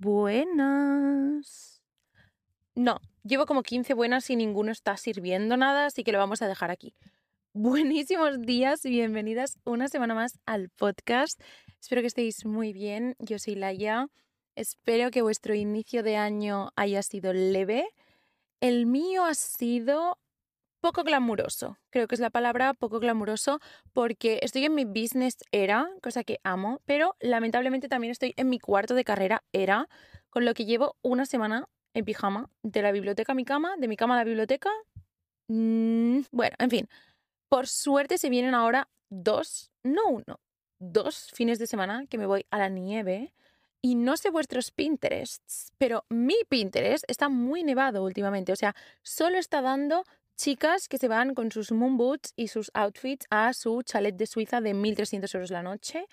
Buenas. No, llevo como 15 buenas y ninguno está sirviendo nada, así que lo vamos a dejar aquí. Buenísimos días y bienvenidas una semana más al podcast. Espero que estéis muy bien. Yo soy Laia. Espero que vuestro inicio de año haya sido leve. El mío ha sido poco glamuroso. Creo que es la palabra poco glamuroso porque estoy en mi business era, cosa que amo, pero lamentablemente también estoy en mi cuarto de carrera era, con lo que llevo una semana en pijama, de la biblioteca a mi cama, de mi cama a la biblioteca. Mm, bueno, en fin, por suerte se vienen ahora dos, no uno, dos fines de semana que me voy a la nieve. Y no sé vuestros Pinterests, pero mi Pinterest está muy nevado últimamente. O sea, solo está dando chicas que se van con sus moon boots y sus outfits a su chalet de Suiza de 1.300 euros la noche.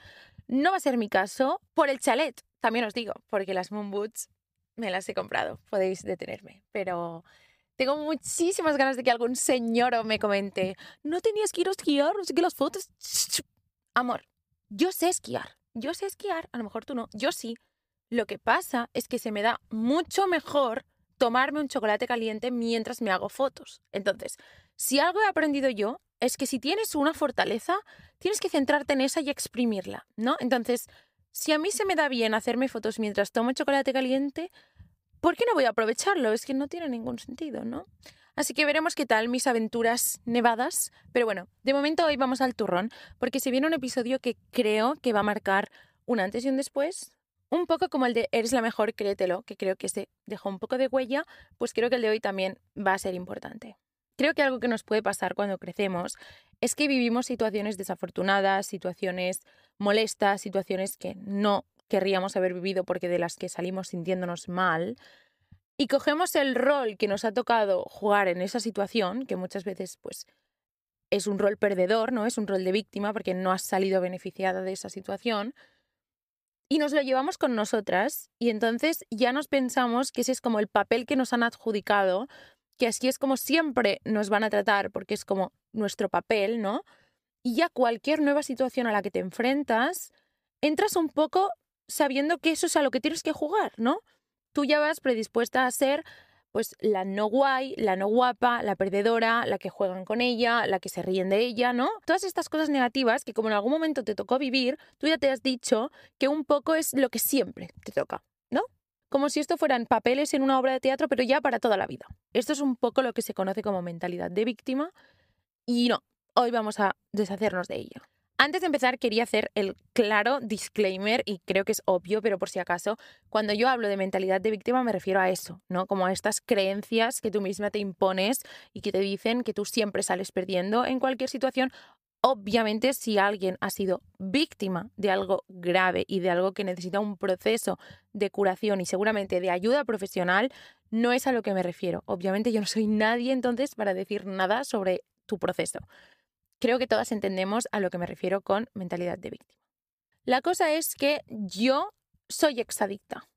No va a ser mi caso por el chalet, también os digo, porque las moon boots me las he comprado, podéis detenerme, pero tengo muchísimas ganas de que algún señor me comente, no tenías que ir a esquiar, no sé qué las fotos. Amor, yo sé esquiar, yo sé esquiar, a lo mejor tú no, yo sí. Lo que pasa es que se me da mucho mejor tomarme un chocolate caliente mientras me hago fotos. Entonces, si algo he aprendido yo es que si tienes una fortaleza, tienes que centrarte en esa y exprimirla, ¿no? Entonces, si a mí se me da bien hacerme fotos mientras tomo chocolate caliente, ¿por qué no voy a aprovecharlo? Es que no tiene ningún sentido, ¿no? Así que veremos qué tal mis aventuras nevadas. Pero bueno, de momento hoy vamos al turrón, porque se viene un episodio que creo que va a marcar un antes y un después, un poco como el de Eres la mejor, créetelo, que creo que se dejó un poco de huella, pues creo que el de hoy también va a ser importante. Creo que algo que nos puede pasar cuando crecemos es que vivimos situaciones desafortunadas, situaciones molestas, situaciones que no querríamos haber vivido porque de las que salimos sintiéndonos mal, y cogemos el rol que nos ha tocado jugar en esa situación, que muchas veces pues es un rol perdedor, ¿no? Es un rol de víctima porque no has salido beneficiada de esa situación, y nos lo llevamos con nosotras y entonces ya nos pensamos que ese es como el papel que nos han adjudicado, que así es como siempre nos van a tratar porque es como nuestro papel, ¿no? Y ya cualquier nueva situación a la que te enfrentas, entras un poco sabiendo que eso es a lo que tienes que jugar, ¿no? Tú ya vas predispuesta a ser pues la no guay, la no guapa, la perdedora, la que juegan con ella, la que se ríen de ella, ¿no? Todas estas cosas negativas que como en algún momento te tocó vivir, tú ya te has dicho que un poco es lo que siempre te toca, ¿no? Como si esto fueran papeles en una obra de teatro, pero ya para toda la vida. Esto es un poco lo que se conoce como mentalidad de víctima y no, hoy vamos a deshacernos de ello. Antes de empezar, quería hacer el claro disclaimer, y creo que es obvio, pero por si acaso, cuando yo hablo de mentalidad de víctima me refiero a eso, ¿no? Como a estas creencias que tú misma te impones y que te dicen que tú siempre sales perdiendo en cualquier situación. Obviamente, si alguien ha sido víctima de algo grave y de algo que necesita un proceso de curación y seguramente de ayuda profesional, no es a lo que me refiero. Obviamente yo no soy nadie entonces para decir nada sobre tu proceso. Creo que todas entendemos a lo que me refiero con mentalidad de víctima. La cosa es que yo soy exadicta.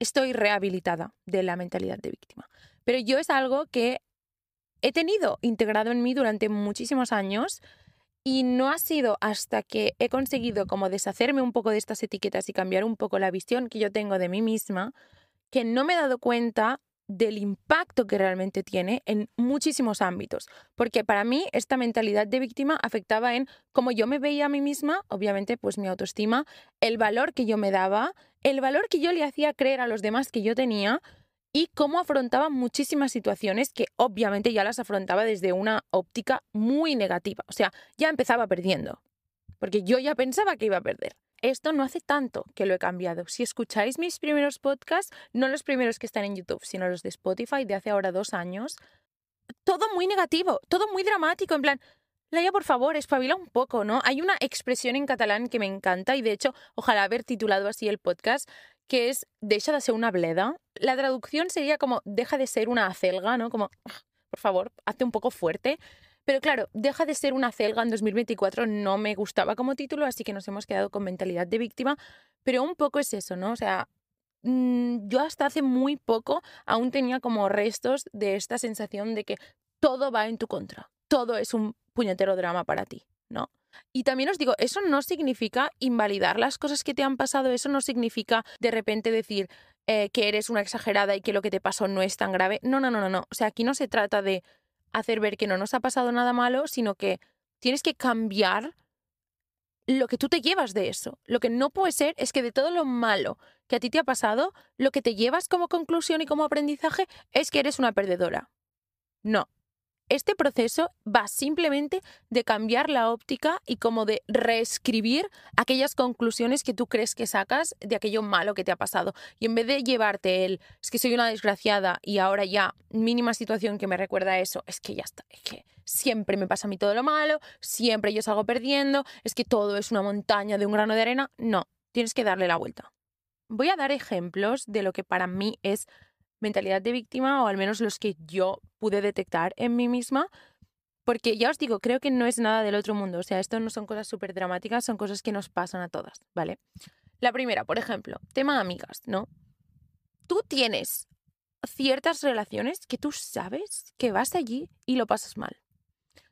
Estoy rehabilitada de la mentalidad de víctima. Pero yo es algo que he tenido integrado en mí durante muchísimos años y no ha sido hasta que he conseguido como deshacerme un poco de estas etiquetas y cambiar un poco la visión que yo tengo de mí misma que no me he dado cuenta del impacto que realmente tiene en muchísimos ámbitos. Porque para mí esta mentalidad de víctima afectaba en cómo yo me veía a mí misma, obviamente pues mi autoestima, el valor que yo me daba, el valor que yo le hacía creer a los demás que yo tenía y cómo afrontaba muchísimas situaciones que obviamente ya las afrontaba desde una óptica muy negativa. O sea, ya empezaba perdiendo, porque yo ya pensaba que iba a perder. Esto no hace tanto que lo he cambiado. Si escucháis mis primeros podcasts, no los primeros que están en YouTube, sino los de Spotify de hace ahora dos años, todo muy negativo, todo muy dramático, en plan, Laia, por favor, espabila un poco, ¿no? Hay una expresión en catalán que me encanta y de hecho, ojalá haber titulado así el podcast, que es deja de ser una bleda. La traducción sería como deja de ser una acelga, ¿no? Como, por favor, hazte un poco fuerte. Pero claro, deja de ser una celga en 2024 no me gustaba como título, así que nos hemos quedado con mentalidad de víctima. Pero un poco es eso, ¿no? O sea, mm, yo hasta hace muy poco aún tenía como restos de esta sensación de que todo va en tu contra. Todo es un puñetero drama para ti, ¿no? Y también os digo, eso no significa invalidar las cosas que te han pasado, eso no significa de repente decir eh, que eres una exagerada y que lo que te pasó no es tan grave. No, no, no, no, no. O sea, aquí no se trata de hacer ver que no nos ha pasado nada malo, sino que tienes que cambiar lo que tú te llevas de eso. Lo que no puede ser es que de todo lo malo que a ti te ha pasado, lo que te llevas como conclusión y como aprendizaje es que eres una perdedora. No, este proceso va simplemente de cambiar la óptica y como de reescribir aquellas conclusiones que tú crees que sacas de aquello malo que te ha pasado. Y en vez de llevarte el, es que soy una desgraciada y ahora ya mínima situación que me recuerda a eso, es que ya está, es que siempre me pasa a mí todo lo malo, siempre yo salgo perdiendo, es que todo es una montaña de un grano de arena. No, tienes que darle la vuelta. Voy a dar ejemplos de lo que para mí es mentalidad de víctima o al menos los que yo pude detectar en mí misma. Porque ya os digo, creo que no es nada del otro mundo. O sea, esto no son cosas súper dramáticas, son cosas que nos pasan a todas, ¿vale? La primera, por ejemplo, tema amigas, ¿no? Tú tienes ciertas relaciones que tú sabes que vas allí y lo pasas mal.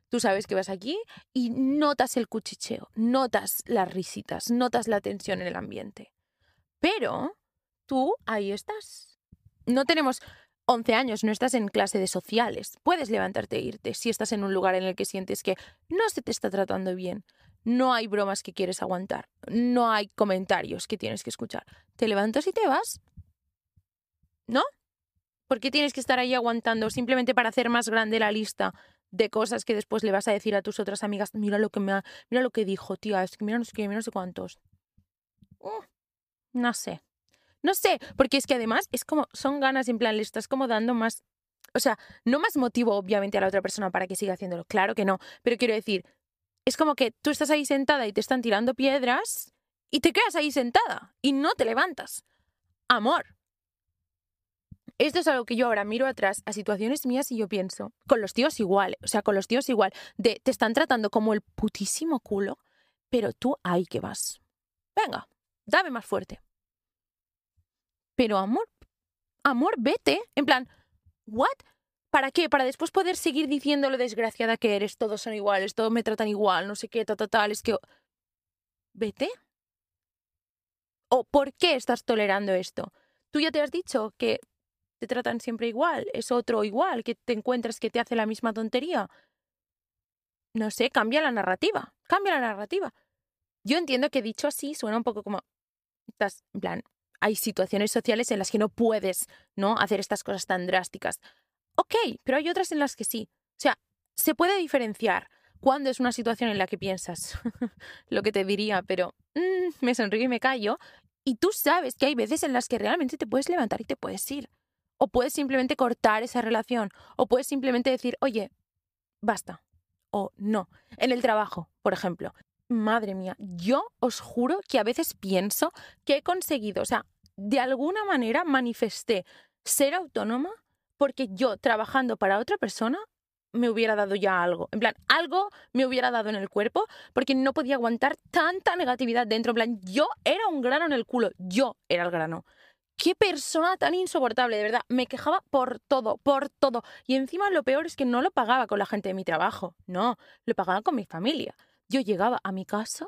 Tú sabes que vas allí y notas el cuchicheo, notas las risitas, notas la tensión en el ambiente. Pero tú ahí estás, no tenemos 11 años, no estás en clase de sociales. Puedes levantarte e irte si estás en un lugar en el que sientes que no se te está tratando bien. No hay bromas que quieres aguantar. No hay comentarios que tienes que escuchar. Te levantas y te vas. ¿No? ¿Por qué tienes que estar ahí aguantando simplemente para hacer más grande la lista de cosas que después le vas a decir a tus otras amigas? Mira lo que me mira lo que dijo, tía, es que mira no sé qué, no sé cuántos. Uh, no sé. No sé, porque es que además es como, son ganas, en plan, le estás como dando más, o sea, no más motivo obviamente a la otra persona para que siga haciéndolo, claro que no, pero quiero decir, es como que tú estás ahí sentada y te están tirando piedras y te quedas ahí sentada y no te levantas. Amor. Esto es algo que yo ahora miro atrás a situaciones mías y yo pienso, con los tíos igual, o sea, con los tíos igual, de te están tratando como el putísimo culo, pero tú ahí que vas. Venga, dame más fuerte. Pero amor, amor, vete. En plan, ¿what? ¿Para qué? Para después poder seguir diciendo lo desgraciada que eres, todos son iguales, todos me tratan igual, no sé qué, tal, tal, tal, es que... Vete. ¿O por qué estás tolerando esto? Tú ya te has dicho que te tratan siempre igual, es otro igual, que te encuentras que te hace la misma tontería. No sé, cambia la narrativa, cambia la narrativa. Yo entiendo que dicho así suena un poco como, estás, en plan, hay situaciones sociales en las que no puedes, ¿no? Hacer estas cosas tan drásticas. Ok, pero hay otras en las que sí. O sea, se puede diferenciar cuando es una situación en la que piensas lo que te diría, pero mm, me sonrío y me callo. Y tú sabes que hay veces en las que realmente te puedes levantar y te puedes ir. O puedes simplemente cortar esa relación. O puedes simplemente decir, oye, basta. O no. En el trabajo, por ejemplo. Madre mía, yo os juro que a veces pienso que he conseguido, o sea, de alguna manera manifesté ser autónoma porque yo trabajando para otra persona me hubiera dado ya algo. En plan, algo me hubiera dado en el cuerpo porque no podía aguantar tanta negatividad dentro. En plan, yo era un grano en el culo. Yo era el grano. Qué persona tan insoportable, de verdad. Me quejaba por todo, por todo. Y encima lo peor es que no lo pagaba con la gente de mi trabajo. No, lo pagaba con mi familia. Yo llegaba a mi casa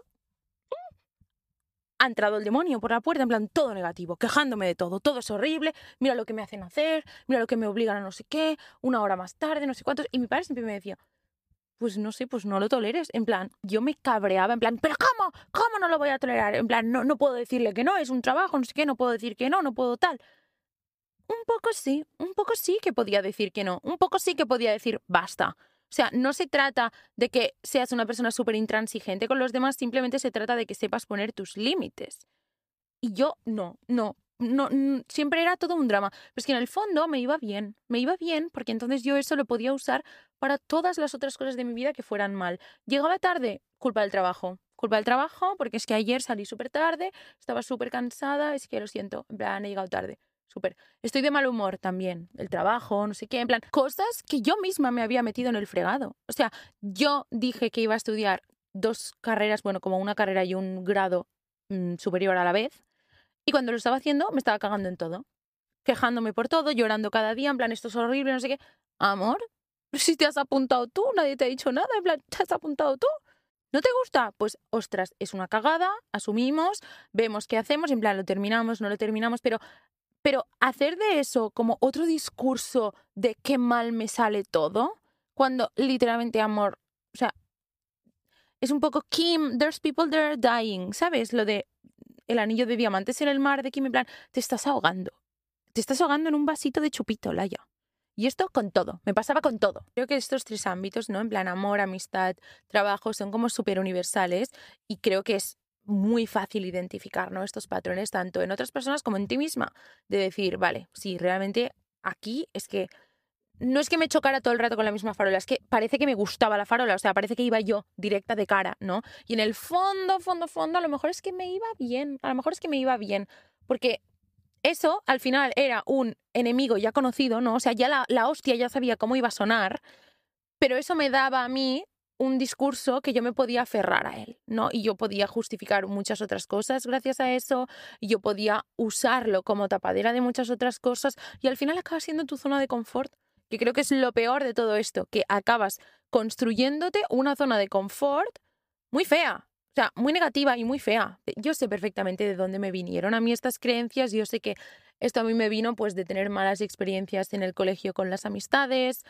ha entrado el demonio por la puerta, en plan todo negativo, quejándome de todo, todo es horrible, mira lo que me hacen hacer, mira lo que me obligan a no sé qué, una hora más tarde, no sé cuántos. Y mi padre siempre me decía, pues no sé, pues no lo toleres. En plan, yo me cabreaba, en plan, ¿pero cómo? ¿Cómo no lo voy a tolerar? En plan, no, no puedo decirle que no, es un trabajo, no sé qué, no puedo decir que no, no puedo tal. Un poco sí, un poco sí que podía decir que no, un poco sí que podía decir basta. O sea, no se trata de que seas una persona súper intransigente con los demás, simplemente se trata de que sepas poner tus límites. Y yo no, no, no, siempre era todo un drama. Pero es que en el fondo me iba bien, me iba bien porque entonces yo eso lo podía usar para todas las otras cosas de mi vida que fueran mal. Llegaba tarde, culpa del trabajo. Culpa del trabajo, porque es que ayer salí súper tarde, estaba súper cansada, es que lo siento, en plan, he llegado tarde. Súper. Estoy de mal humor también. El trabajo, no sé qué. En plan, cosas que yo misma me había metido en el fregado. O sea, yo dije que iba a estudiar dos carreras, bueno, como una carrera y un grado mm, superior a la vez. Y cuando lo estaba haciendo, me estaba cagando en todo. Quejándome por todo, llorando cada día, en plan, esto es horrible, no sé qué. Amor, si te has apuntado tú, nadie te ha dicho nada, en plan, te has apuntado tú. ¿No te gusta? Pues, ostras, es una cagada, asumimos, vemos qué hacemos, en plan, lo terminamos, no lo terminamos, pero, pero hacer de eso como otro discurso de qué mal me sale todo, cuando literalmente, amor, o sea, es un poco Kim, there's people there dying, ¿sabes? Lo de el anillo de diamantes en el mar de Kim, en plan, te estás ahogando. Te estás ahogando en un vasito de chupito, Laia. Y esto con todo, me pasaba con todo. Creo que estos tres ámbitos, ¿no? En plan amor, amistad, trabajo, son como súper universales y creo que es muy fácil identificar, ¿no? Estos patrones tanto en otras personas como en ti misma. De decir, vale, sí, realmente aquí es que no es que me chocara todo el rato con la misma farola, es que parece que me gustaba la farola, o sea, parece que iba yo directa de cara, ¿no? Y en el fondo, fondo, fondo, a lo mejor es que me iba bien, a lo mejor es que me iba bien, porque eso al final era un enemigo ya conocido, ¿no? O sea, ya la, la hostia ya sabía cómo iba a sonar, pero eso me daba a mí un discurso que yo me podía aferrar a él, ¿no? Y yo podía justificar muchas otras cosas gracias a eso, y yo podía usarlo como tapadera de muchas otras cosas, y al final acaba siendo tu zona de confort que creo que es lo peor de todo esto, que acabas construyéndote una zona de confort muy fea, o sea, muy negativa y muy fea. Yo sé perfectamente de dónde me vinieron a mí estas creencias, yo sé que esto a mí me vino pues de tener malas experiencias en el colegio con las amistades,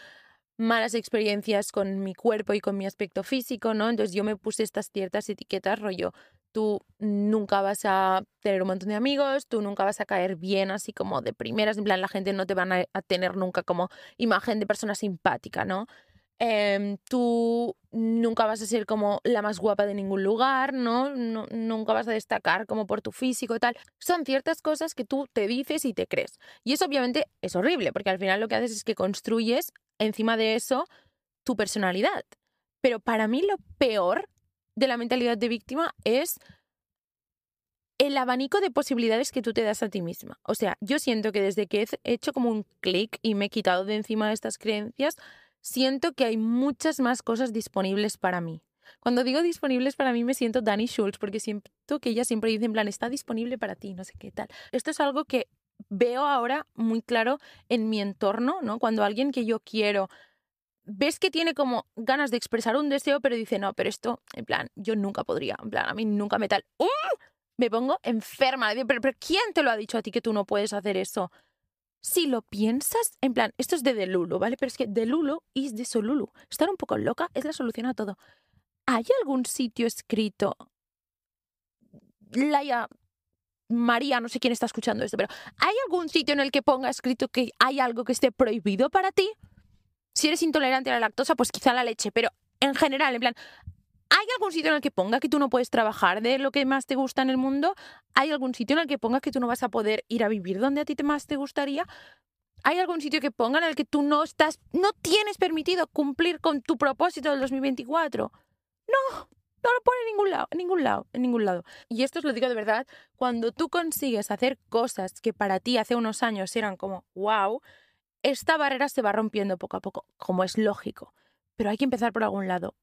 malas experiencias con mi cuerpo y con mi aspecto físico, ¿no? Entonces yo me puse estas ciertas etiquetas, rollo, tú nunca vas a tener un montón de amigos, tú nunca vas a caer bien así como de primeras, en plan la gente no te van a, tener nunca como imagen de persona simpática, ¿no? Em, tú nunca vas a ser como la más guapa de ningún lugar, ¿no? ¿no? Nunca vas a destacar como por tu físico y tal. Son ciertas cosas que tú te dices y te crees. Y eso obviamente es horrible, porque al final lo que haces es que construyes encima de eso tu personalidad. Pero para mí lo peor de la mentalidad de víctima es el abanico de posibilidades que tú te das a ti misma. O sea, yo siento que desde que he hecho como un clic y me he quitado de encima de estas creencias, siento que hay muchas más cosas disponibles para mí. Cuando digo disponibles para mí me siento Dani Schultz porque siento que ella siempre dice en plan está disponible para ti, no sé qué tal. Esto es algo que veo ahora muy claro en mi entorno, ¿no? Cuando alguien que yo quiero ves que tiene como ganas de expresar un deseo, pero dice, no, pero esto, en plan, yo nunca podría, en plan, a mí nunca me tal. ¡Uh! Me pongo enferma. Pero, pero ¿quién te lo ha dicho a ti que tú no puedes hacer eso? Si lo piensas, en plan, esto es de Delulu, ¿vale? Pero es que Delulu es de Solulu. Estar un poco loca es la solución a todo. ¿Hay algún sitio escrito? Laia, María, no sé quién está escuchando esto, pero ¿hay algún sitio en el que ponga escrito que hay algo que esté prohibido para ti? Si eres intolerante a la lactosa, pues quizá la leche, pero en general, en plan, ¿hay algún sitio en el que ponga que tú no puedes trabajar de lo que más te gusta en el mundo? ¿Hay algún sitio en el que ponga que tú no vas a poder ir a vivir donde a ti más te gustaría? ¿Hay algún sitio que ponga en el que tú no estás, no tienes permitido cumplir con tu propósito del 2024? No, no lo pone en ningún lado, en ningún lado, en ningún lado. Y esto os lo digo de verdad, cuando tú consigues hacer cosas que para ti hace unos años eran como wow, esta barrera se va rompiendo poco a poco, como es lógico, pero hay que empezar por algún lado.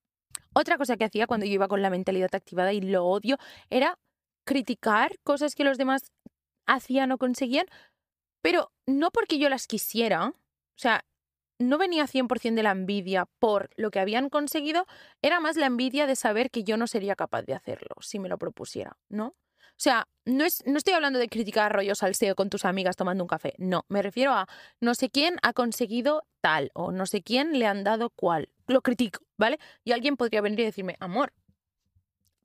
Otra cosa que hacía cuando yo iba con la mentalidad activada y lo odio era criticar cosas que los demás hacían o conseguían, pero no porque yo las quisiera, o sea, no venía 100% de la envidia por lo que habían conseguido, era más la envidia de saber que yo no sería capaz de hacerlo si me lo propusiera, ¿no? Sea, no, es, no estoy hablando de criticar rollo salseo con tus amigas tomando un café. No, me refiero a no sé quién ha conseguido tal o no sé quién le han dado cual. Lo critico, ¿vale? Y alguien podría venir y decirme, amor,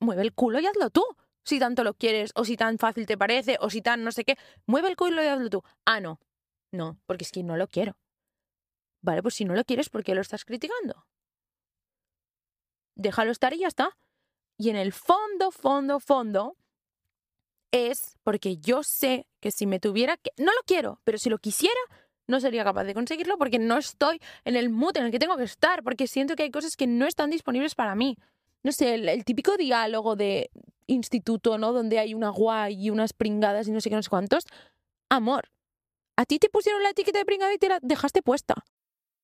mueve el culo y hazlo tú. Si tanto lo quieres, o si tan fácil te parece, o si tan no sé qué, mueve el culo y hazlo tú. Ah, no. No, porque es que no lo quiero. Vale, pues si no lo quieres, ¿por qué lo estás criticando? Déjalo estar y ya está. Y en el fondo, fondo, fondo, es porque yo sé que si me tuviera que... No lo quiero, pero si lo quisiera, no sería capaz de conseguirlo porque no estoy en el mood en el que tengo que estar, porque siento que hay cosas que no están disponibles para mí. No sé, el, típico diálogo de instituto, ¿no? Donde hay una guay y unas pringadas y no sé qué, no sé cuántos. Amor, a ti te pusieron la etiqueta de pringada y te la dejaste puesta.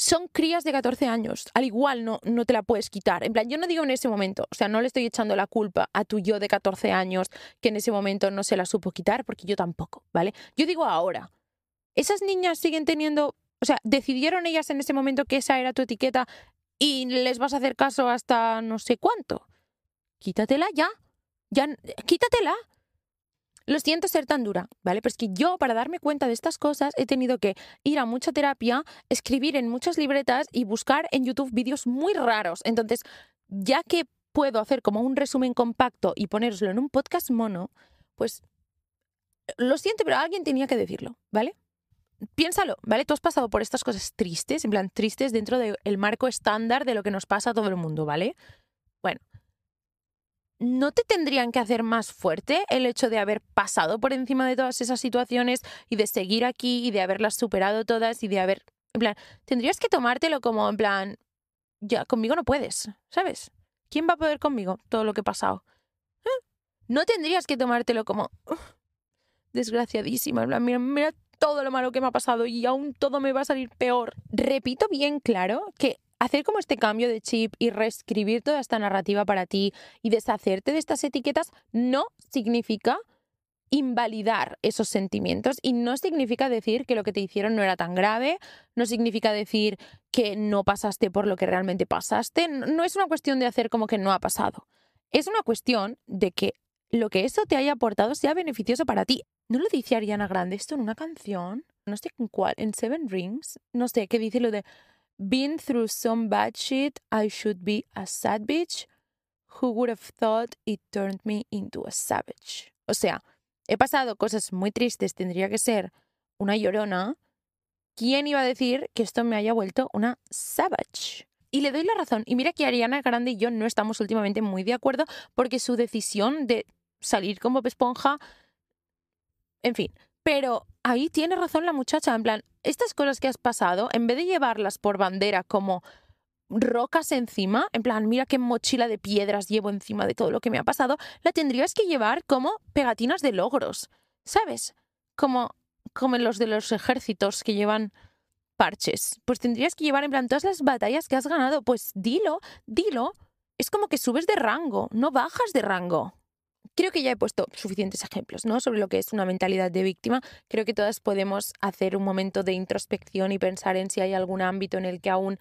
Son crías de 14 años. Al igual no, no te la puedes quitar. En plan, yo no digo en ese momento, o sea, no le estoy echando la culpa a tu yo de 14 años que en ese momento no se la supo quitar, porque yo tampoco, ¿vale? Yo digo ahora, esas niñas siguen teniendo, o sea, decidieron ellas en ese momento que esa era tu etiqueta y les vas a hacer caso hasta no sé cuánto. Quítatela ya. Ya, quítatela. Lo siento ser tan dura, ¿vale? Pero es que yo, para darme cuenta de estas cosas, he tenido que ir a mucha terapia, escribir en muchas libretas y buscar en YouTube vídeos muy raros. Entonces, ya que puedo hacer como un resumen compacto y poneroslo en un podcast mono, pues lo siento, pero alguien tenía que decirlo, ¿vale? Piénsalo, ¿vale? Tú has pasado por estas cosas tristes, en plan tristes dentro del marco estándar de lo que nos pasa a todo el mundo, ¿vale? ¿No te tendrían que hacer más fuerte el hecho de haber pasado por encima de todas esas situaciones y de seguir aquí y de haberlas superado todas y de haber... En plan, tendrías que tomártelo como en plan, ya, conmigo no puedes, ¿sabes? ¿Quién va a poder conmigo todo lo que he pasado? ¿Eh? No tendrías que tomártelo como desgraciadísima, en plan, mira, mira todo lo malo que me ha pasado y aún todo me va a salir peor. Repito bien claro que hacer como este cambio de chip y reescribir toda esta narrativa para ti y deshacerte de estas etiquetas no significa invalidar esos sentimientos y no significa decir que lo que te hicieron no era tan grave, no significa decir que no pasaste por lo que realmente pasaste, no es una cuestión de hacer como que no ha pasado, es una cuestión de que lo que eso te haya aportado sea beneficioso para ti. ¿No lo dice Ariana Grande esto en una canción? No sé en cuál, en Seven Rings, no sé, qué dice lo de Been through some bad shit, I should be a sad bitch. Who would have thought it turned me into a savage? O sea, he pasado cosas muy tristes, tendría que ser una llorona. ¿Quién iba a decir que esto me haya vuelto una savage? Y le doy la razón. Y mira que Ariana Grande y yo no estamos últimamente muy de acuerdo porque su decisión de salir como esponja, en fin, pero ahí tiene razón la muchacha, en plan, estas cosas que has pasado, en vez de llevarlas por bandera como rocas encima, en plan, mira qué mochila de piedras llevo encima de todo lo que me ha pasado, la tendrías que llevar como pegatinas de logros, ¿sabes? Como, como los de los ejércitos que llevan parches. Pues tendrías que llevar en plan todas las batallas que has ganado. Pues dilo, dilo. Es como que subes de rango, no bajas de rango. Creo que ya he puesto suficientes ejemplos ¿no? sobre lo que es una mentalidad de víctima. Creo que todas podemos hacer un momento de introspección y pensar en si hay algún ámbito en el que aún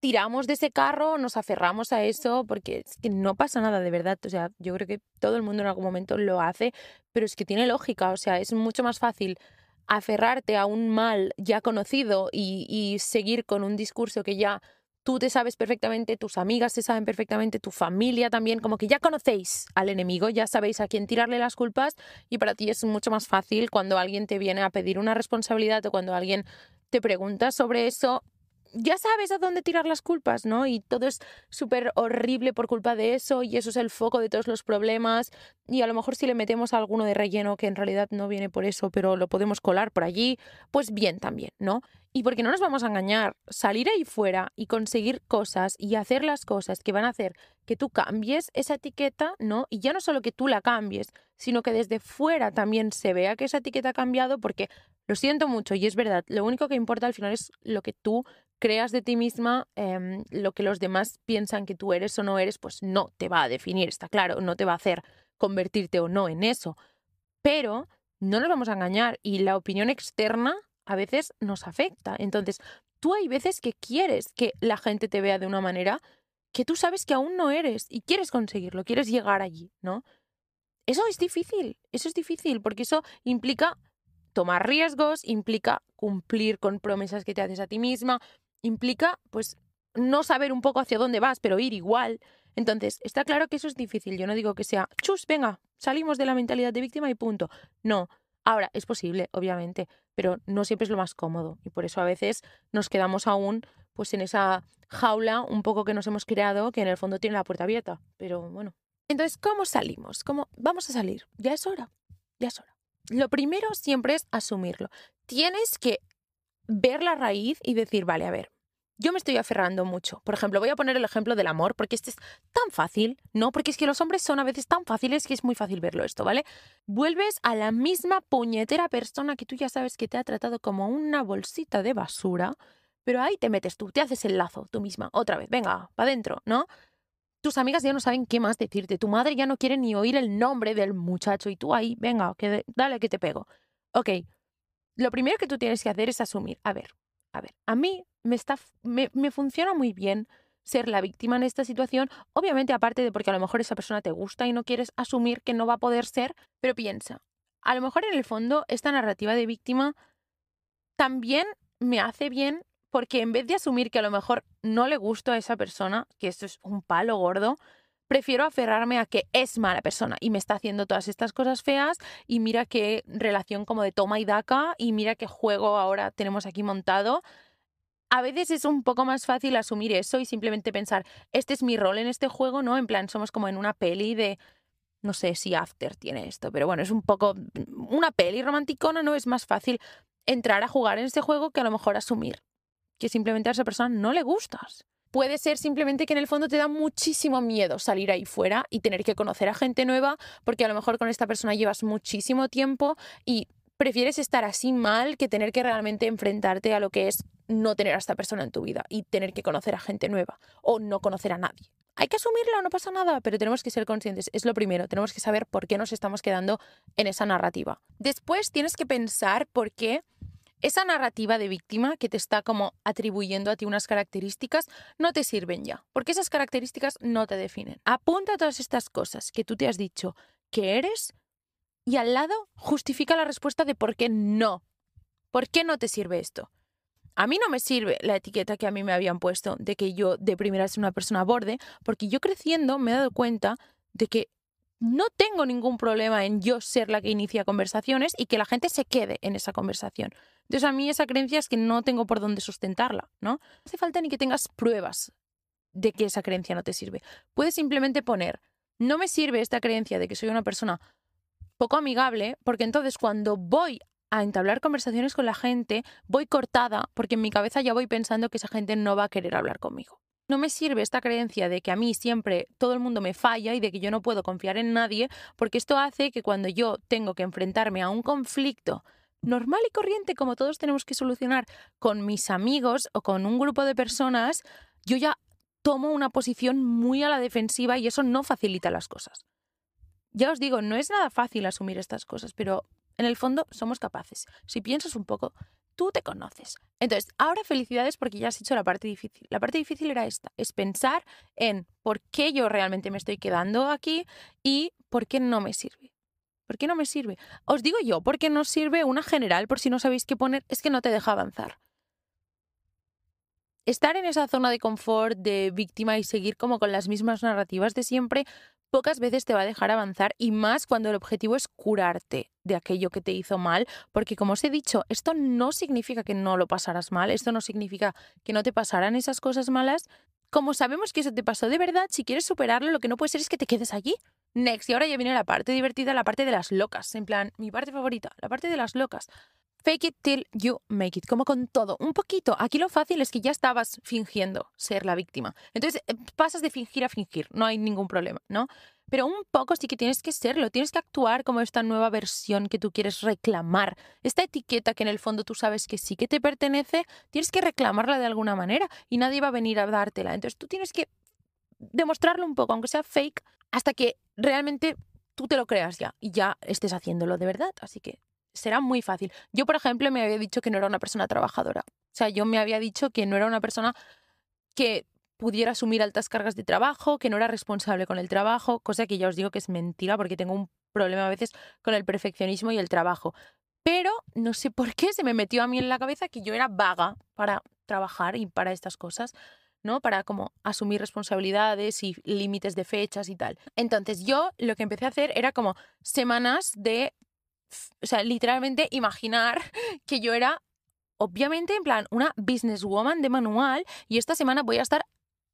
tiramos de ese carro, nos aferramos a eso, porque es que no pasa nada de verdad. O sea, yo creo que todo el mundo en algún momento lo hace, pero es que tiene lógica. O sea, es mucho más fácil aferrarte a un mal ya conocido y, y seguir con un discurso que ya tú te sabes perfectamente, tus amigas se saben perfectamente, tu familia también, como que ya conocéis al enemigo, ya sabéis a quién tirarle las culpas y para ti es mucho más fácil cuando alguien te viene a pedir una responsabilidad o cuando alguien te pregunta sobre eso, ya sabes a dónde tirar las culpas, ¿no? Y todo es súper horrible por culpa de eso y eso es el foco de todos los problemas y a lo mejor si le metemos a alguno de relleno que en realidad no viene por eso, pero lo podemos colar por allí, pues bien también, ¿no? Y porque no nos vamos a engañar, salir ahí fuera y conseguir cosas y hacer las cosas que van a hacer que tú cambies esa etiqueta, ¿no? Y ya no solo que tú la cambies, sino que desde fuera también se vea que esa etiqueta ha cambiado porque lo siento mucho y es verdad, lo único que importa al final es lo que tú creas de ti misma, em, lo que los demás piensan que tú eres o no eres, pues no te va a definir, está claro, no te va a hacer convertirte o no en eso. Pero no nos vamos a engañar y la opinión externa a veces nos afecta. Entonces, tú hay veces que quieres que la gente te vea de una manera que tú sabes que aún no eres y quieres conseguirlo, quieres llegar allí, ¿no? Eso es difícil, eso es difícil porque eso implica tomar riesgos, implica cumplir con promesas que te haces a ti misma, implica pues no saber un poco hacia dónde vas, pero ir igual. Entonces, está claro que eso es difícil. Yo no digo que sea, chus, venga, salimos de la mentalidad de víctima y punto. No. Ahora, es posible, obviamente, pero no siempre es lo más cómodo. Y por eso a veces nos quedamos aún pues en esa jaula un poco que nos hemos creado, que en el fondo tiene la puerta abierta. Pero bueno. Entonces, ¿cómo salimos? ¿Cómo vamos a salir? Ya es hora. Ya es hora. Lo primero siempre es asumirlo. Tienes que ver la raíz y decir, vale, a ver, yo me estoy aferrando mucho. Por ejemplo, voy a poner el ejemplo del amor, porque este es tan fácil, ¿no? Porque es que los hombres son a veces tan fáciles que es muy fácil verlo esto, ¿vale? Vuelves a la misma puñetera persona que tú ya sabes que te ha tratado como una bolsita de basura, pero ahí te metes tú, te haces el lazo tú misma, otra vez, venga, para adentro, ¿no? Tus amigas ya no saben qué más decirte, tu madre ya no quiere ni oír el nombre del muchacho y tú ahí, venga, dale que te pego. Ok, lo primero que tú tienes que hacer es asumir, a ver, a ver, a mí me, está, me, me funciona muy bien ser la víctima en esta situación, obviamente aparte de porque a lo mejor esa persona te gusta y no quieres asumir que no va a poder ser, pero piensa, a lo mejor en el fondo esta narrativa de víctima también me hace bien porque en vez de asumir que a lo mejor no le gusto a esa persona, que esto es un palo gordo, prefiero aferrarme a que es mala persona y me está haciendo todas estas cosas feas y mira qué relación como de toma y daca y mira qué juego ahora tenemos aquí montado. A veces es un poco más fácil asumir eso y simplemente pensar, este es mi rol en este juego, ¿no? En plan, somos como en una peli de, no sé si After tiene esto, pero bueno, es un poco una peli romanticona, ¿no? Es más fácil entrar a jugar en este juego que a lo mejor asumir que simplemente a esa persona no le gustas. Puede ser simplemente que en el fondo te da muchísimo miedo salir ahí fuera y tener que conocer a gente nueva, porque a lo mejor con esta persona llevas muchísimo tiempo y prefieres estar así mal que tener que realmente enfrentarte a lo que es no tener a esta persona en tu vida y tener que conocer a gente nueva o no conocer a nadie. Hay que asumirlo, no pasa nada, pero tenemos que ser conscientes. Es lo primero, tenemos que saber por qué nos estamos quedando en esa narrativa. Después tienes que pensar por qué esa narrativa de víctima que te está como atribuyendo a ti unas características no te sirven ya, porque esas características no te definen. Apunta todas estas cosas que tú te has dicho que eres y al lado justifica la respuesta de por qué no. ¿Por qué no te sirve esto? A mí no me sirve la etiqueta que a mí me habían puesto de que yo de primera soy una persona borde, porque yo creciendo me he dado cuenta de que no tengo ningún problema en yo ser la que inicia conversaciones y que la gente se quede en esa conversación. Entonces a mí esa creencia es que no tengo por dónde sustentarla, ¿no? No hace falta ni que tengas pruebas de que esa creencia no te sirve. Puedes simplemente poner, no me sirve esta creencia de que soy una persona poco amigable, porque entonces cuando voy a entablar conversaciones con la gente, voy cortada, porque en mi cabeza ya voy pensando que esa gente no va a querer hablar conmigo. No me sirve esta creencia de que a mí siempre todo el mundo me falla y de que yo no puedo confiar en nadie, porque esto hace que cuando yo tengo que enfrentarme a un conflicto normal y corriente como todos tenemos que solucionar con mis amigos o con un grupo de personas, yo ya tomo una posición muy a la defensiva y eso no facilita las cosas. Ya os digo, no es nada fácil asumir estas cosas, pero en el fondo somos capaces. Si piensas un poco, tú te conoces. Entonces, ahora felicidades porque ya has hecho la parte difícil. La parte difícil era esta, es pensar en por qué yo realmente me estoy quedando aquí y por qué no me sirve. ¿Por qué no me sirve? Os digo yo, porque no sirve una general, por si no sabéis qué poner, es que no te deja avanzar. Estar en esa zona de confort de víctima y seguir como con las mismas narrativas de siempre, pocas veces te va a dejar avanzar y más cuando el objetivo es curarte de aquello que te hizo mal, porque como os he dicho, esto no significa que no lo pasarás mal, esto no significa que no te pasarán esas cosas malas. Como sabemos que eso te pasó de verdad, si quieres superarlo, lo que no puede ser es que te quedes allí. Next, y ahora ya viene la parte divertida, la parte de las locas, en plan, mi parte favorita, la parte de las locas. Fake it till you make it, como con todo, un poquito. Aquí lo fácil es que ya estabas fingiendo ser la víctima. Entonces eh, pasas de fingir a fingir, no hay ningún problema, ¿no? Pero un poco sí que tienes que serlo, tienes que actuar como esta nueva versión que tú quieres reclamar. Esta etiqueta que en el fondo tú sabes que sí que te pertenece, tienes que reclamarla de alguna manera y nadie va a venir a dártela. Entonces tú tienes que demostrarlo un poco, aunque sea fake, hasta que realmente tú te lo creas ya y ya estés haciéndolo de verdad. Así que será muy fácil. Yo, por ejemplo, me había dicho que no era una persona trabajadora. O sea, yo me había dicho que no era una persona que pudiera asumir altas cargas de trabajo, que no era responsable con el trabajo, cosa que ya os digo que es mentira porque tengo un problema a veces con el perfeccionismo y el trabajo. Pero no sé por qué se me metió a mí en la cabeza que yo era vaga para trabajar y para estas cosas. ¿no? Para como asumir responsabilidades y límites de fechas y tal. Entonces yo lo que empecé a hacer era como semanas de o sea, literalmente imaginar que yo era, obviamente, en plan, una businesswoman de manual y esta semana voy a estar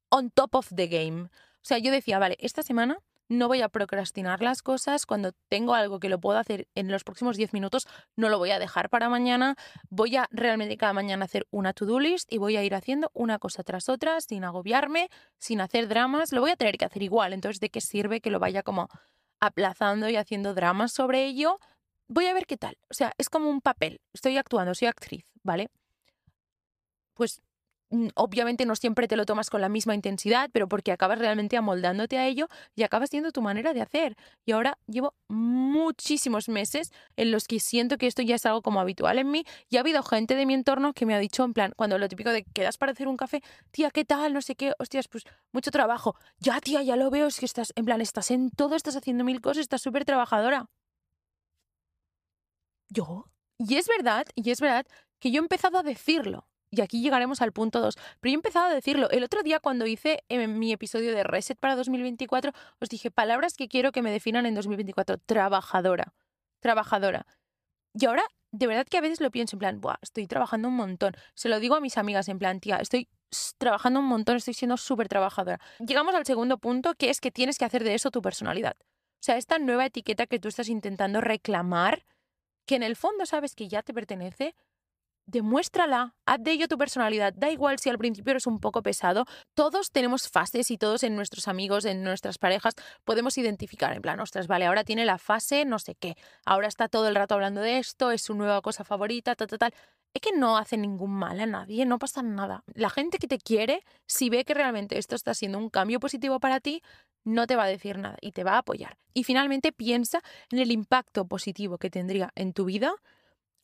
on top of the game. O sea, yo decía, vale, esta semana no voy a procrastinar las cosas. Cuando tengo algo que lo puedo hacer en los próximos 10 minutos, no lo voy a dejar para mañana. Voy a realmente cada mañana hacer una to-do list y voy a ir haciendo una cosa tras otra sin agobiarme, sin hacer dramas. Lo voy a tener que hacer igual. Entonces, ¿de qué sirve que lo vaya como aplazando y haciendo dramas sobre ello? Voy a ver qué tal. O sea, es como un papel. Estoy actuando, soy actriz, ¿vale? Pues mm, obviamente no siempre te lo tomas con la misma intensidad, pero porque acabas realmente amoldándote a ello y acabas siendo tu manera de hacer. Y ahora llevo muchísimos meses en los que siento que esto ya es algo como habitual en mí y ha habido gente de mi entorno que me ha dicho en plan, cuando lo típico de quedas para hacer un café, tía, ¿qué tal? No sé qué, hostias, pues mucho trabajo. Ya, tía, ya lo veo, es que estás, en plan, estás en todo, estás haciendo mil cosas, estás súper trabajadora. ¿Yo? Y es verdad, y es verdad que yo he empezado a decirlo. Y aquí llegaremos al punto 2. Pero yo he empezado a decirlo. El otro día cuando hice en eh, mi episodio de Reset para 2024, os dije palabras que quiero que me definan en 2024. Trabajadora. Trabajadora. Y ahora, de verdad que a veces lo pienso en plan, Buah, estoy trabajando un montón. Se lo digo a mis amigas en plan, tía, estoy trabajando un montón, estoy siendo súper trabajadora. Llegamos al segundo punto, que es que tienes que hacer de eso tu personalidad. O sea, esta nueva etiqueta que tú estás intentando reclamar que en el fondo sabes que ya te pertenece, demuéstrala, haz de ello tu personalidad. Da igual si al principio eres un poco pesado. Todos tenemos fases y todos en nuestros amigos, en nuestras parejas, podemos identificar en plan, ostras, vale, ahora tiene la fase no sé qué. Ahora está todo el rato hablando de esto, es su nueva cosa favorita, tal, tal, tal. Es que no hace ningún mal a nadie, no pasa nada. La gente que te quiere, si ve que realmente esto está siendo un cambio positivo para ti, no te va a decir nada y te va a apoyar. Y finalmente piensa en el impacto positivo que tendría en tu vida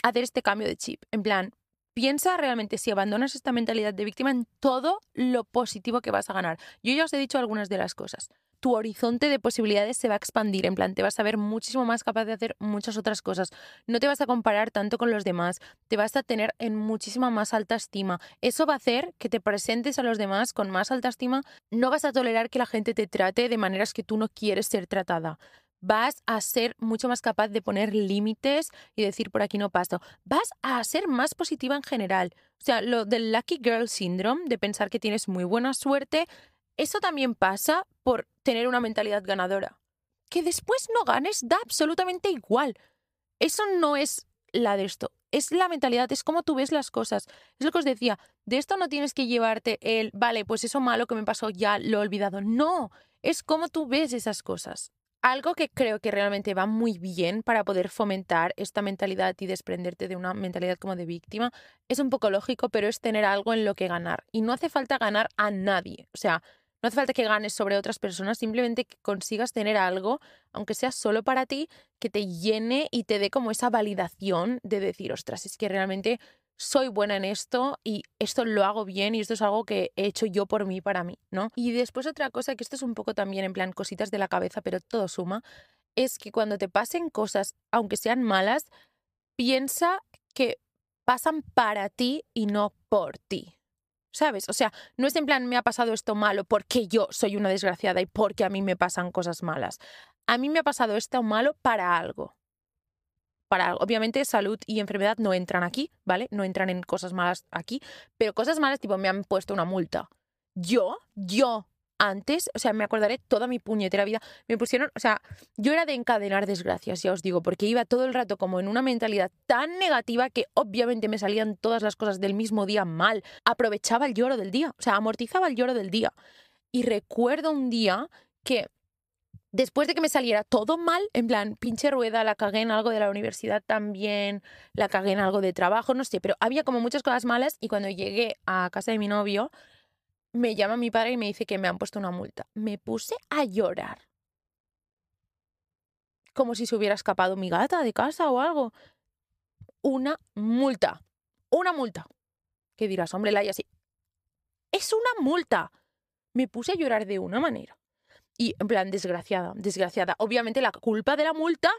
hacer este cambio de chip. En plan, piensa realmente si abandonas esta mentalidad de víctima en todo lo positivo que vas a ganar. Yo ya os he dicho algunas de las cosas tu horizonte de posibilidades se va a expandir, en plan, te vas a ver muchísimo más capaz de hacer muchas otras cosas. No te vas a comparar tanto con los demás, te vas a tener en muchísima más alta estima. Eso va a hacer que te presentes a los demás con más alta estima. No vas a tolerar que la gente te trate de maneras que tú no quieres ser tratada vas a ser mucho más capaz de poner límites y decir por aquí no paso. Vas a ser más positiva en general. O sea, lo del Lucky Girl Syndrome, de pensar que tienes muy buena suerte, eso también pasa por tener una mentalidad ganadora. Que después no ganes da absolutamente igual. Eso no es la de esto. Es la mentalidad, es como tú ves las cosas. Es lo que os decía, de esto no tienes que llevarte el, vale, pues eso malo que me pasó ya lo he olvidado. No, es como tú ves esas cosas. Algo que creo que realmente va muy bien para poder fomentar esta mentalidad y desprenderte de una mentalidad como de víctima es un poco lógico, pero es tener algo en lo que ganar. Y no hace falta ganar a nadie. O sea, no hace falta que ganes sobre otras personas, simplemente que consigas tener algo, aunque sea solo para ti, que te llene y te dé como esa validación de decir, ostras, es que realmente soy buena en esto y esto lo hago bien y esto es algo que he hecho yo por mí, para mí, ¿no? Y después otra cosa, que esto es un poco también en plan cositas de la cabeza, pero todo suma, es que cuando te pasen cosas, aunque sean malas, piensa que pasan para ti y no por ti. ¿Sabes? O sea, no es en plan me ha pasado esto malo porque yo soy una desgraciada y porque a mí me pasan cosas malas. A mí me ha pasado esto malo para algo. Para. Obviamente salud y enfermedad no entran aquí, ¿vale? No entran en cosas malas aquí, pero cosas malas tipo me han puesto una multa. Yo, yo antes, o sea, me acordaré toda mi puñetera vida, me pusieron, o sea, yo era de encadenar desgracias, ya os digo, porque iba todo el rato como en una mentalidad tan negativa que obviamente me salían todas las cosas del mismo día mal. Aprovechaba el lloro del día, o sea, amortizaba el lloro del día. Y recuerdo un día que después de que me saliera todo mal, en plan, pinche rueda, la cagué en algo de la universidad también, la cagué en algo de trabajo, no sé, pero había como muchas cosas malas y cuando llegué a casa de mi novio, me llama mi padre y me dice que me han puesto una multa. Me puse a llorar. Como si se hubiera escapado mi gata de casa o algo. Una multa. Una multa. ¿Qué dirás, hombre, Laia? así. Es una multa. Me puse a llorar de una manera. Y en plan, desgraciada, desgraciada. Obviamente la culpa de la multa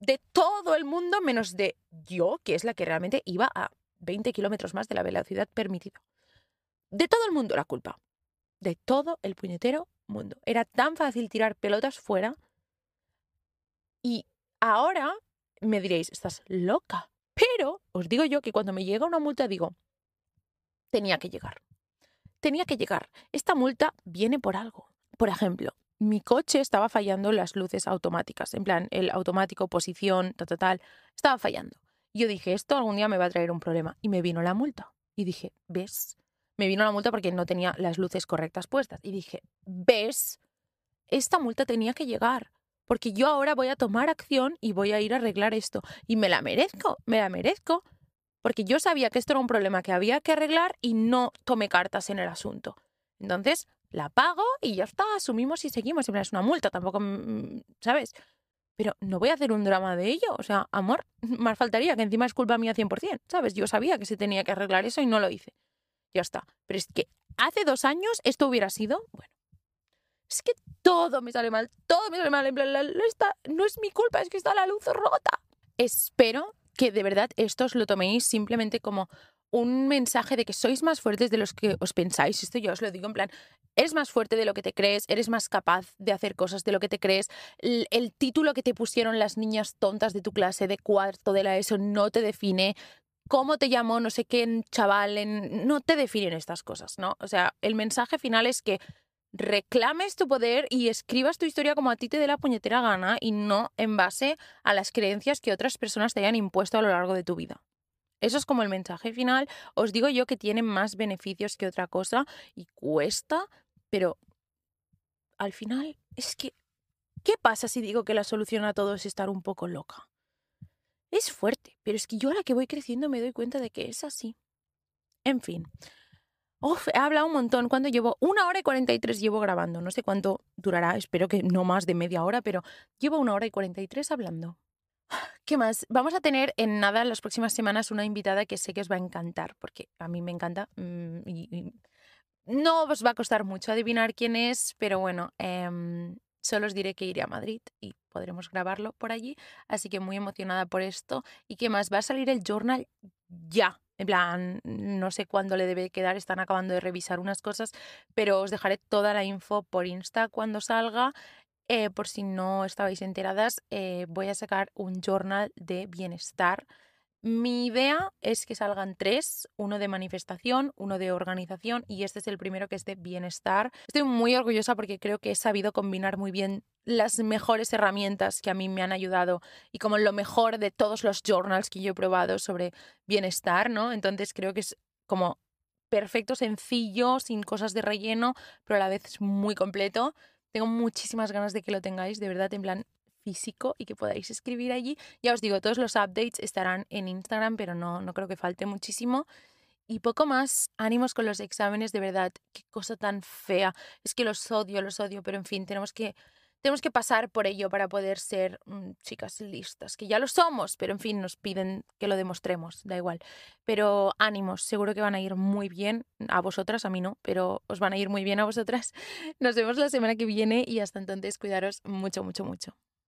de todo el mundo menos de yo, que es la que realmente iba a 20 kilómetros más de la velocidad permitida de todo el mundo la culpa. De todo el puñetero mundo. Era tan fácil tirar pelotas fuera. Y ahora me diréis, estás loca. Pero os digo yo que cuando me llega una multa digo, tenía que llegar. Tenía que llegar. Esta multa viene por algo. Por ejemplo, mi coche estaba fallando las luces automáticas. En plan, el automático, posición, tal, tal, tal. Estaba fallando. Yo dije, esto algún día me va a traer un problema. Y me vino la multa. Y dije, ¿ves? me vino la multa porque no tenía las luces correctas puestas. Y dije, ¿ves? Esta multa tenía que llegar. Porque yo ahora voy a tomar acción y voy a ir a arreglar esto. Y me la merezco, me la merezco. Porque yo sabía que esto era un problema que había que arreglar y no tomé cartas en el asunto. Entonces, la pago y ya está, asumimos y seguimos. Es una multa, tampoco, mm, ¿sabes? Pero no voy a hacer un drama de ello. O sea, amor, más faltaría que encima es culpa mía 100%, ¿sabes? Yo sabía que se tenía que arreglar eso y no lo hice ya está. Pero es que hace dos años esto hubiera sido, bueno, es que todo me sale mal, todo me sale mal, en plan, no es mi culpa, es que está la luz rota. Espero que de verdad esto os lo toméis simplemente como un mensaje de que sois más fuertes de los que os pensáis. Esto yo os lo digo en plan, eres más fuerte de lo que te crees, eres más capaz de hacer cosas de lo que te crees. El, título que te pusieron las niñas tontas de tu clase de cuarto de la ESO no te define cómo te llamó no sé qué chaval, en... no te definen estas cosas, ¿no? O sea, el mensaje final es que reclames tu poder y escribas tu historia como a ti te dé la puñetera gana y no en base a las creencias que otras personas te hayan impuesto a lo largo de tu vida. Eso es como el mensaje final. Os digo yo que tiene más beneficios que otra cosa y cuesta, pero al final es que, ¿qué pasa si digo que la solución a todo es estar un poco loca? Es fuerte, pero es que yo ahora que voy creciendo me doy cuenta de que es así. En fin. Uf, he hablado un montón. ¿Cuánto llevo? Una hora y cuarenta y tres llevo grabando. No sé cuánto durará, espero que no más de media hora, pero llevo una hora y cuarenta y tres hablando. ¿Qué más? Vamos a tener en nada las próximas semanas una invitada que sé que os va a encantar, porque a mí me encanta. Mm, y, no os va a costar mucho adivinar quién es, pero bueno, em, Solo os diré que iré a Madrid y podremos grabarlo por allí. Así que muy emocionada por esto. ¿Y qué más? Va a salir el journal ya. En plan, no sé cuándo le debe quedar, están acabando de revisar unas cosas, pero os dejaré toda la info por Insta cuando salga. Eh, por si no estabais enteradas, eh, voy a sacar un journal de bienestar mi idea es que salgan tres, uno de manifestación, uno de organización y este es el primero que es de bienestar. Estoy muy orgullosa porque creo que he sabido combinar muy bien las mejores herramientas que a mí me han ayudado y como lo mejor de todos los journals que yo he probado sobre bienestar, ¿no? Entonces creo que es como perfecto, sencillo, sin cosas de relleno, pero a la vez es muy completo. Tengo muchísimas ganas de que lo tengáis, de verdad, en plan, físico y que podáis escribir allí. Ya os digo, todos los updates estarán en Instagram, pero no, no creo que falte muchísimo. Y poco más, ánimos con los exámenes, de verdad, qué cosa tan fea. Es que los odio, los odio, pero en fin, tenemos que tenemos que pasar por ello para poder ser mm, chicas listas, que ya lo somos, pero en fin, nos piden que lo demostremos, da igual. Pero ánimos, seguro que van a ir muy bien a vosotras, a mí no, pero os van a ir muy bien a vosotras. Nos vemos la semana que viene y hasta entonces cuidaros mucho, mucho, mucho.